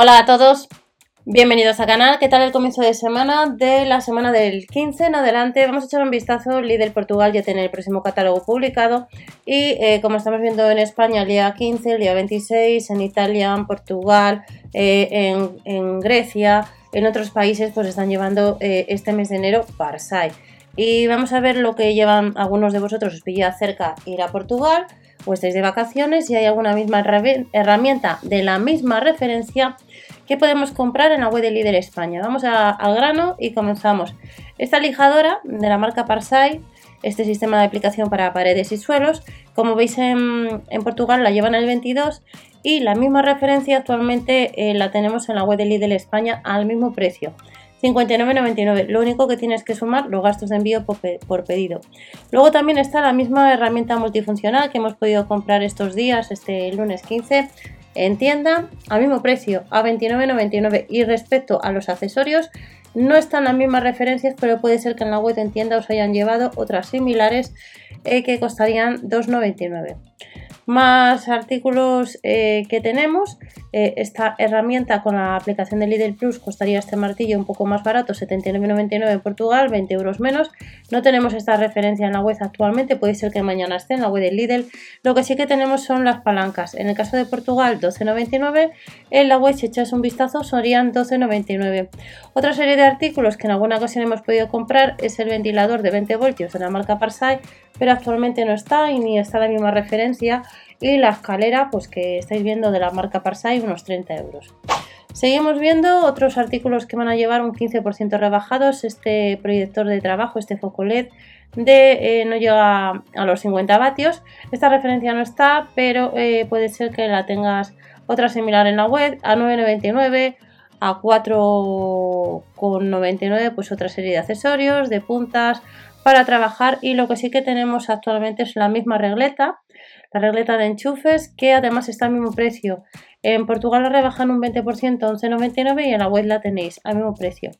Hola a todos, bienvenidos al canal. ¿Qué tal el comienzo de semana? De la semana del 15 en adelante vamos a echar un vistazo. Lidl Portugal ya tiene el próximo catálogo publicado y eh, como estamos viendo en España el día 15, el día 26, en Italia, en Portugal, eh, en, Grecia, en otros países pues están llevando eh, este mes de enero Parsai. Y vamos a ver lo que llevan algunos de vosotros, os pilla cerca ir a Portugal o estáis de vacaciones y hay alguna misma herramienta de la misma referencia que podemos comprar en la web de Líder España. Vamos al grano y comenzamos. Esta lijadora de la marca Parsai, este sistema de aplicación para paredes y suelos, como veis en, Portugal la llevan el 22 y la misma referencia actualmente eh, la tenemos en la web de Lidl España al mismo precio. 59,99. Lo único que tienes que sumar los gastos de envío por, pedido. Luego también está la misma herramienta multifuncional que hemos podido comprar estos días, este lunes 15, en tienda, al mismo precio, a 29,99. Y respecto a los accesorios, no están las mismas referencias, pero puede ser que en la web en tienda os hayan llevado otras similares eh, que costarían 2,99 más artículos eh, que tenemos. Eh, esta herramienta con la aplicación de Lidl Plus costaría este martillo un poco más barato, 79,99 en Portugal, 20 euros menos. No tenemos esta referencia en la web actualmente, puede ser que mañana esté en la web de Lidl. Lo que sí que tenemos son las palancas. En el caso de Portugal, 12,99. En la web, si echas un vistazo, serían 12,99. Otra serie de artículos que en alguna ocasión hemos podido comprar es el ventilador de 20 voltios de la marca Parsai, pero actualmente no está y ni está la misma referencia y la escalera pues que estáis viendo de la marca Parsai unos 30 euros. Seguimos viendo otros artículos que van a llevar un 15% rebajados, este proyector de trabajo, este foco LED de eh, no llega a los 50 vatios. Esta referencia no está, pero eh, puede ser que la tengas otra similar en la web a 9,99 a 4,99 pues otra serie de accesorios, de puntas para trabajar y lo que sí que tenemos actualmente es la misma regleta la regleta de enchufes, que además está al mismo precio. En Portugal la rebajan un 20%, 11,99 y en la web la tenéis al mismo precio.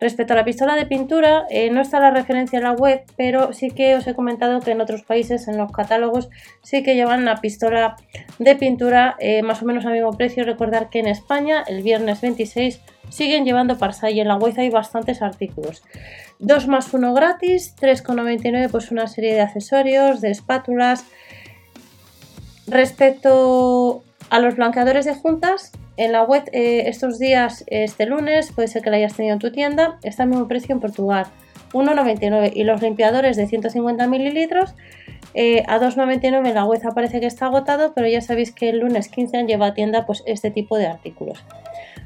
Respecto a la pistola de pintura, eh, no está la referencia en la web, pero sí que os he comentado que en otros países, en los catálogos, sí que llevan la pistola de pintura eh, más o menos al mismo precio. Recordar que en España, el viernes 26, siguen llevando Parsai y en la web hay bastantes artículos. 2 más 1 gratis, 3,99 pues una serie de accesorios, de espátulas, Respecto a los blanqueadores de juntas, en la web eh, estos días, este lunes, puede ser que la hayas tenido en tu tienda, está al mismo precio en Portugal, 1,99 y los limpiadores de 150 mililitros eh, a 2,99 en la web aparece que está agotado, pero ya sabéis que el lunes 15 han lleva a tienda pues, este tipo de artículos.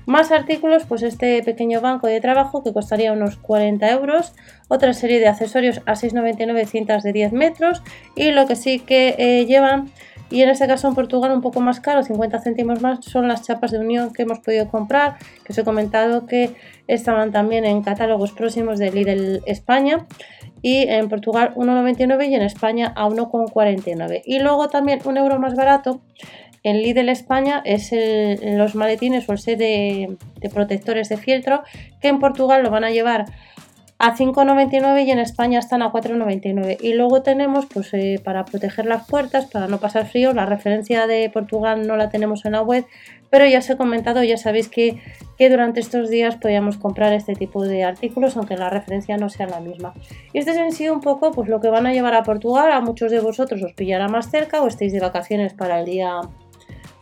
Más artículos, pues este pequeño banco de trabajo que costaría unos 40 euros, otra serie de accesorios a 6,99 cintas de 10 metros y lo que sí que eh, llevan y en este caso en Portugal un poco más caro, 50 céntimos más, son las chapas de unión que hemos podido comprar, que os he comentado que estaban también en catálogos próximos de Lidl España. Y en Portugal 1,99 y en España a 1,49 y luego también un euro más barato en Lidl España es los maletines o el set de, de protectores de fieltro que en Portugal lo van a llevar a 5,99 y en España están a 4,99. Y luego tenemos, pues eh, para proteger las puertas, para no pasar frío, la referencia de Portugal no la tenemos en la web, pero ya os he comentado, ya sabéis que, que durante estos días podíamos comprar este tipo de artículos, aunque la referencia no sea la misma. Y este es en sí un poco pues, lo que van a llevar a Portugal. A muchos de vosotros os pillará más cerca o estéis de vacaciones para el día,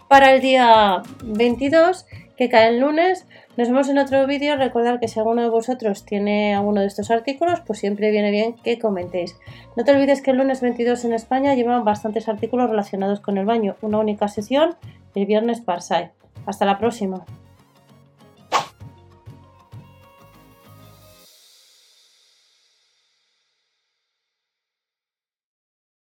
para el día 22 que cae el lunes. Nos vemos en otro vídeo. Recordad que si alguno de vosotros tiene alguno de estos artículos, pues siempre viene bien que comentéis. No te olvides que el lunes 22 en España llevan bastantes artículos relacionados con el baño. Una única sesión el viernes Parsai. Hasta la próxima.